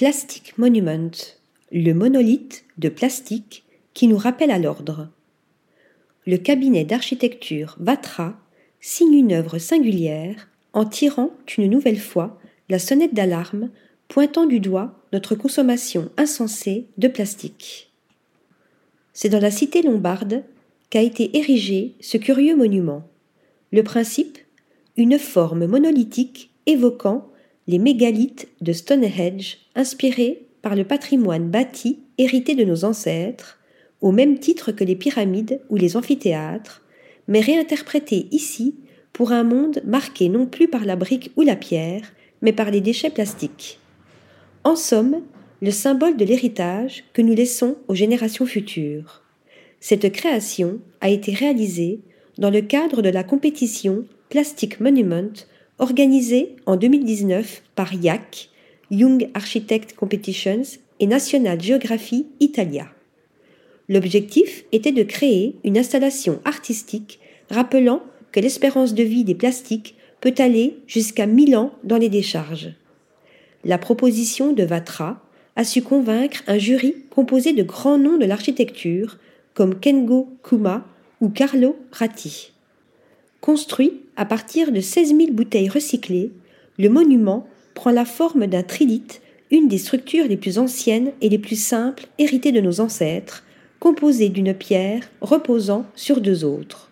Plastic Monument, le monolithe de plastique qui nous rappelle à l'ordre. Le cabinet d'architecture Vatra signe une œuvre singulière en tirant une nouvelle fois la sonnette d'alarme pointant du doigt notre consommation insensée de plastique. C'est dans la cité lombarde qu'a été érigé ce curieux monument. Le principe Une forme monolithique évoquant mégalithes de Stonehenge inspirés par le patrimoine bâti hérité de nos ancêtres, au même titre que les pyramides ou les amphithéâtres, mais réinterprétés ici pour un monde marqué non plus par la brique ou la pierre, mais par les déchets plastiques. En somme, le symbole de l'héritage que nous laissons aux générations futures. Cette création a été réalisée dans le cadre de la compétition Plastic Monument organisée en 2019 par IAC, Young Architect Competitions et National Geography Italia. L'objectif était de créer une installation artistique rappelant que l'espérance de vie des plastiques peut aller jusqu'à 1000 ans dans les décharges. La proposition de Vatra a su convaincre un jury composé de grands noms de l'architecture comme Kengo Kuma ou Carlo Ratti. Construit à partir de 16 000 bouteilles recyclées, le monument prend la forme d'un trilithe, une des structures les plus anciennes et les plus simples héritées de nos ancêtres, composée d'une pierre reposant sur deux autres.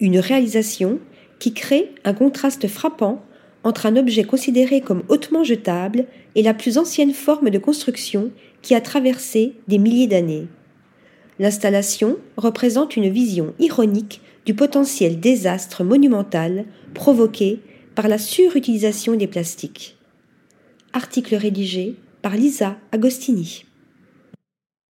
Une réalisation qui crée un contraste frappant entre un objet considéré comme hautement jetable et la plus ancienne forme de construction qui a traversé des milliers d'années. L'installation représente une vision ironique du potentiel désastre monumental provoqué par la surutilisation des plastiques. Article rédigé par Lisa Agostini.